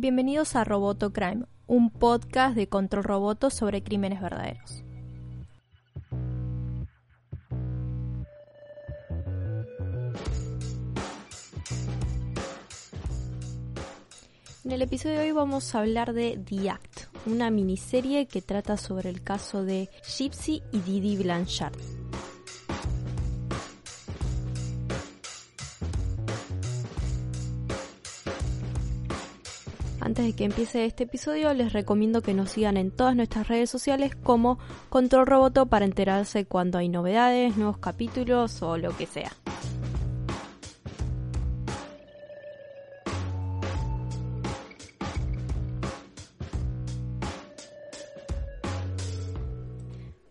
Bienvenidos a Roboto Crime, un podcast de control roboto sobre crímenes verdaderos. En el episodio de hoy vamos a hablar de The Act, una miniserie que trata sobre el caso de Gypsy y Didi Blanchard. Antes de que empiece este episodio, les recomiendo que nos sigan en todas nuestras redes sociales como Control Roboto para enterarse cuando hay novedades, nuevos capítulos o lo que sea.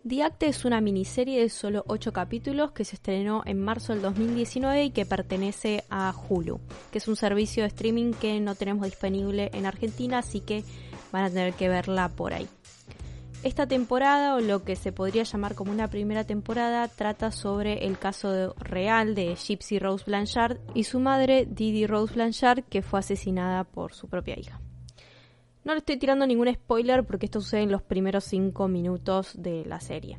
The Act es una miniserie de solo 8 capítulos que se estrenó en marzo del 2019 y que pertenece a Hulu, que es un servicio de streaming que no tenemos disponible en Argentina, así que van a tener que verla por ahí. Esta temporada, o lo que se podría llamar como una primera temporada, trata sobre el caso real de Gypsy Rose Blanchard y su madre, Didi Rose Blanchard, que fue asesinada por su propia hija. No le estoy tirando ningún spoiler porque esto sucede en los primeros 5 minutos de la serie.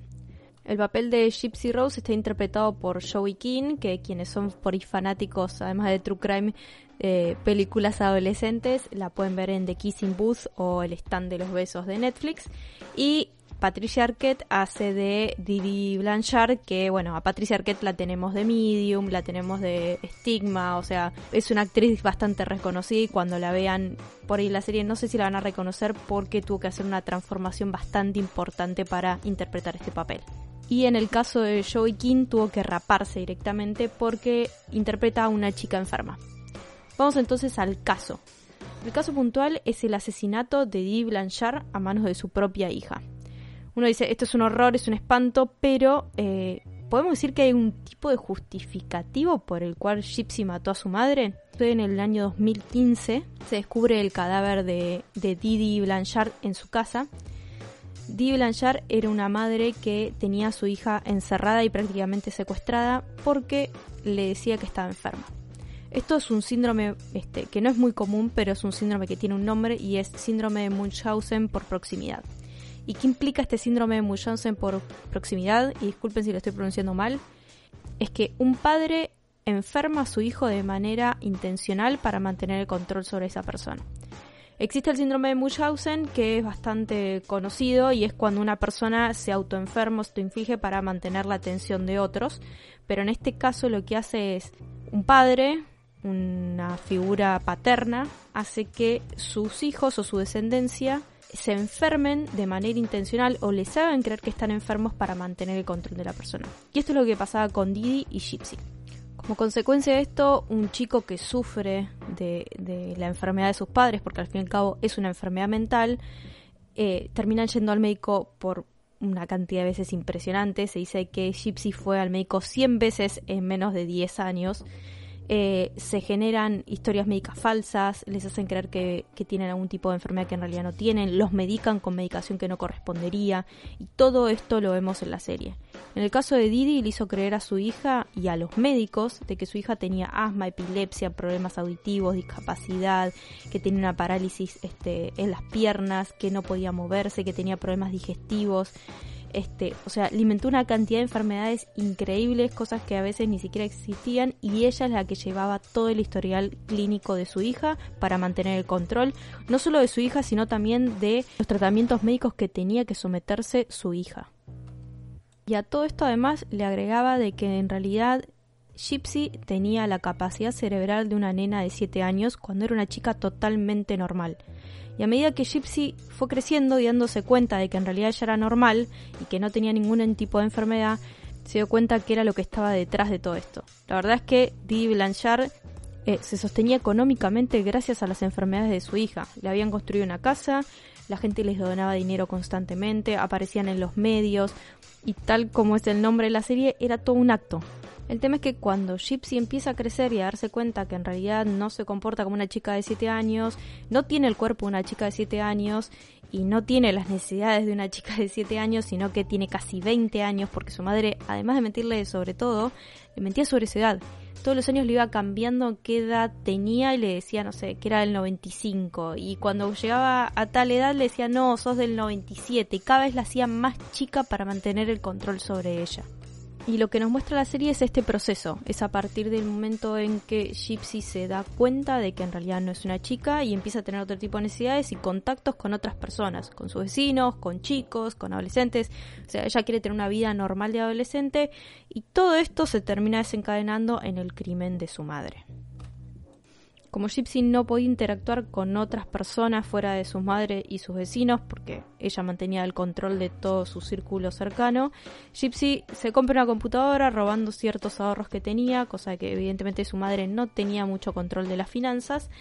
El papel de Gypsy Rose está interpretado por Joey King, que quienes son por fanáticos, además de True Crime, eh, películas adolescentes, la pueden ver en The Kissing Booth o El Stand de los Besos de Netflix. Y Patricia Arquette hace de Didi Blanchard, que bueno, a Patricia Arquette la tenemos de Medium, la tenemos de Stigma, o sea, es una actriz bastante reconocida y cuando la vean por ahí la serie no sé si la van a reconocer porque tuvo que hacer una transformación bastante importante para interpretar este papel. Y en el caso de Joey King tuvo que raparse directamente porque interpreta a una chica enferma. Vamos entonces al caso. El caso puntual es el asesinato de Didi Blanchard a manos de su propia hija uno dice, esto es un horror, es un espanto, pero eh, ¿podemos decir que hay un tipo de justificativo por el cual Gypsy mató a su madre? En el año 2015 se descubre el cadáver de, Didi Blanchard en su casa. Didi Blanchard era una madre que tenía a su hija encerrada y prácticamente secuestrada porque le decía que estaba enferma. Esto es un síndrome este, que no es muy común, pero es un síndrome que tiene un nombre y es síndrome de Munchausen por proximidad. ¿Y qué implica este síndrome de Munchausen por proximidad? Y disculpen si lo estoy pronunciando mal. Es que un padre enferma a su hijo de manera intencional para mantener el control sobre esa persona. Existe el síndrome de Munchausen que es bastante conocido y es cuando una persona se autoenferma o se inflige para mantener la atención de otros, pero en este caso lo que hace es un padre, una figura paterna, hace que sus hijos o su descendencia se enfermen de manera intencional o les hagan creer que están enfermos para mantener el control de la persona. Y esto es lo que pasaba con Didi y Gypsy. Como consecuencia de esto, un chico que sufre de, la enfermedad de sus padres, porque al fin y al cabo es una enfermedad mental, eh, termina yendo al médico por una cantidad de veces impresionante. Se dice que Gypsy fue al médico 100 veces en menos de 10 años eh, se generan historias médicas falsas, les hacen creer que, tienen algún tipo de enfermedad que en realidad no tienen, los medican con medicación que no correspondería y todo esto lo vemos en la serie. En el caso de Didi le hizo creer a su hija y a los médicos de que su hija tenía asma, epilepsia, problemas auditivos, discapacidad, que tenía una parálisis este, en las piernas, que no podía moverse, que tenía problemas digestivos. Este, o sea, alimentó una cantidad de enfermedades increíbles, cosas que a veces ni siquiera existían, y ella es la que llevaba todo el historial clínico de su hija para mantener el control, no solo de su hija, sino también de los tratamientos médicos que tenía que someterse su hija. Y a todo esto además le agregaba de que en realidad Gypsy tenía la capacidad cerebral de una nena de 7 años cuando era una chica totalmente normal. Y a medida que Gypsy fue creciendo y dándose cuenta de que en realidad ella era normal y que no tenía ningún tipo de enfermedad, se dio cuenta que era lo que estaba detrás de todo esto. La verdad es que Didi Blanchard eh, se sostenía económicamente gracias a las enfermedades de su hija. Le habían construido una casa, la gente les donaba dinero constantemente, aparecían en los medios y tal como es el nombre de la serie, era todo un acto. El tema es que cuando Gypsy empieza a crecer y a darse cuenta que en realidad no se comporta como una chica de 7 años, no tiene el cuerpo de una chica de 7 años y no tiene las necesidades de una chica de 7 años, sino que tiene casi 20 años porque su madre, además de mentirle sobre todo, le mentía sobre su edad todos los años le iba cambiando qué edad tenía y le decía, no sé, que era del 95. Y cuando llegaba a tal edad le decía, no, sos del 97. Y cada vez la hacía más chica para mantener el control sobre ella. Y lo que nos muestra la serie es este proceso, es a partir del momento en que Gypsy se da cuenta de que en realidad no es una chica y empieza a tener otro tipo de necesidades y contactos con otras personas, con sus vecinos, con chicos, con adolescentes. O sea, ella quiere tener una vida normal de adolescente y todo esto se termina desencadenando en el crimen de su madre. Como Gypsy no podía interactuar con otras personas fuera de su madre y sus vecinos, porque ella mantenía el control de todo su círculo cercano, Gypsy se compra una computadora robando ciertos ahorros que tenía, cosa que evidentemente su madre no tenía mucho control de las finanzas,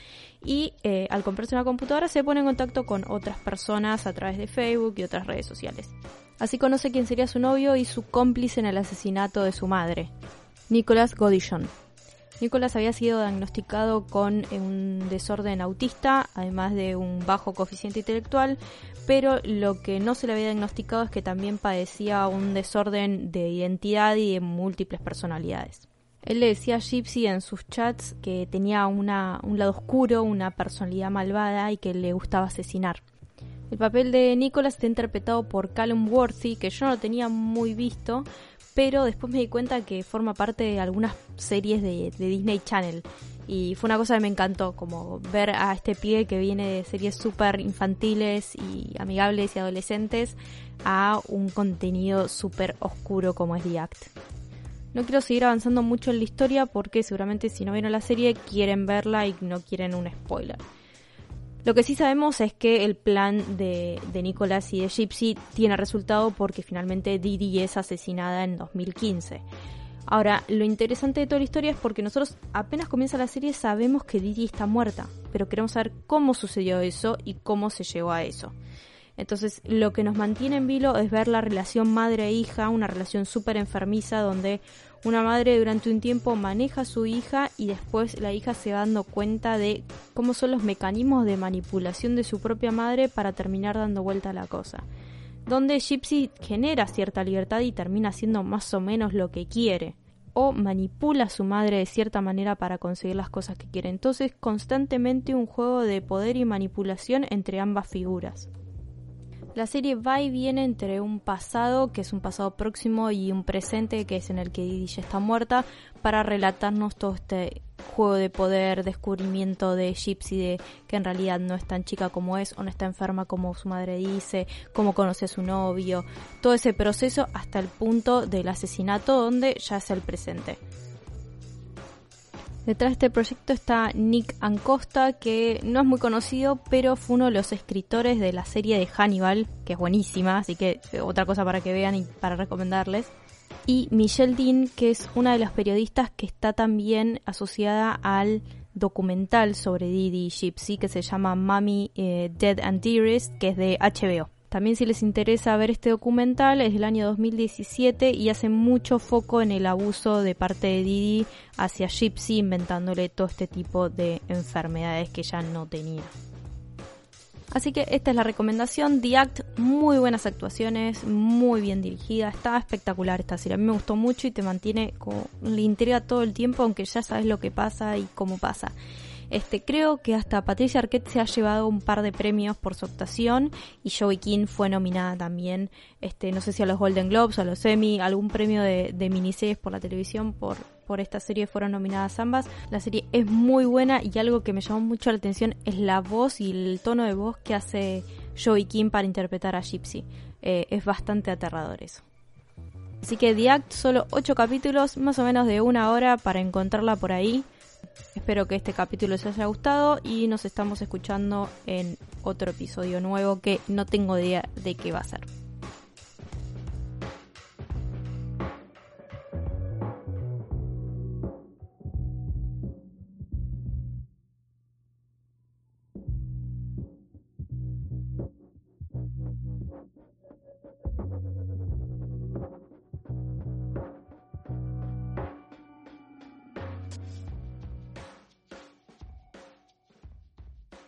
y eh, al comprarse una computadora se pone en contacto con otras personas a través de Facebook y otras redes sociales. Así conoce quién sería su novio y su cómplice en el asesinato de su madre, Nicolas Godillon. Nicolás había sido diagnosticado con un desorden autista, además de un bajo coeficiente intelectual, pero lo que no se le había diagnosticado es que también padecía un desorden de identidad y de múltiples personalidades. Él le decía a Gypsy en sus chats que tenía una, un lado oscuro, una personalidad malvada y que le gustaba asesinar. El papel de Nicholas está interpretado por Callum Worthy, que yo no lo tenía muy visto, pero después me di cuenta que forma parte de algunas series de, Disney Channel. Y fue una cosa que me encantó, como ver a este pie que viene de series súper infantiles y amigables y adolescentes a un contenido súper oscuro como es The Act. No quiero seguir avanzando mucho en la historia porque seguramente si no vieron la serie quieren verla y no quieren un spoiler. Lo que sí sabemos es que el plan de, de Nicolás y de Gypsy tiene resultado porque finalmente Didi es asesinada en 2015. Ahora, lo interesante de toda la historia es porque nosotros apenas comienza la serie sabemos que Didi está muerta, pero queremos saber cómo sucedió eso y cómo se llegó a eso. Entonces, lo que nos mantiene en vilo es ver la relación madre-hija, una relación súper enfermiza donde una madre durante un tiempo maneja a su hija y después la hija se va dando cuenta de cómo son los mecanismos de manipulación de su propia madre para terminar dando vuelta a la cosa. Donde Gypsy genera cierta libertad y termina haciendo más o menos lo que quiere o manipula a su madre de cierta manera para conseguir las cosas que quiere. Entonces, constantemente un juego de poder y manipulación entre ambas figuras. La serie va y viene entre un pasado, que es un pasado próximo, y un presente, que es en el que Didi ya está muerta, para relatarnos todo este juego de poder, descubrimiento de Gypsy, de que en realidad no es tan chica como es, o no está enferma como su madre dice, cómo conoce a su novio, todo ese proceso hasta el punto del asesinato donde ya es el presente. Detrás de este proyecto está Nick Ancosta, que no es muy conocido, pero fue uno de los escritores de la serie de Hannibal, que es buenísima, así que eh, otra cosa para que vean y para recomendarles. Y Michelle Dean, que es una de las periodistas que está también asociada al documental sobre Didi Gypsy, que se llama Mommy eh, Dead and Dearest, que es de HBO. También si les interesa ver este documental es del año 2017 y hace mucho foco en el abuso de parte de Didi hacia Gypsy inventándole todo este tipo de enfermedades que ya no tenía. Así que esta es la recomendación. The Act, muy buenas actuaciones, muy bien dirigida. Está espectacular esta serie. A mí me gustó mucho y te mantiene como le intriga todo el tiempo, aunque ya sabes lo que pasa y cómo pasa. Este, creo que hasta Patricia Arquette se ha llevado un par de premios por su actuación y Joey King fue nominada también, este, no sé si a los Golden Globes o a los Emmy, algún premio de, de miniseries por la televisión por, esta serie fueron nominadas ambas. La serie es muy buena y algo que me llamó mucho la atención es la voz y el tono de voz que hace Joey King para interpretar a Gypsy. Eh, es bastante aterrador eso. Así que The Act, solo 8 capítulos, más o menos de una hora para encontrarla por ahí. Espero que este capítulo les haya gustado y nos estamos escuchando en otro episodio nuevo que no tengo idea de qué va a ser.